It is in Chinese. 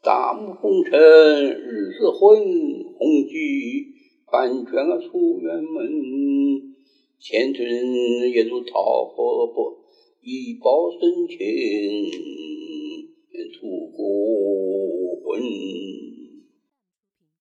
大幕红尘日子昏，红炬半卷啊出远门。前尘也如桃花波，一报深情。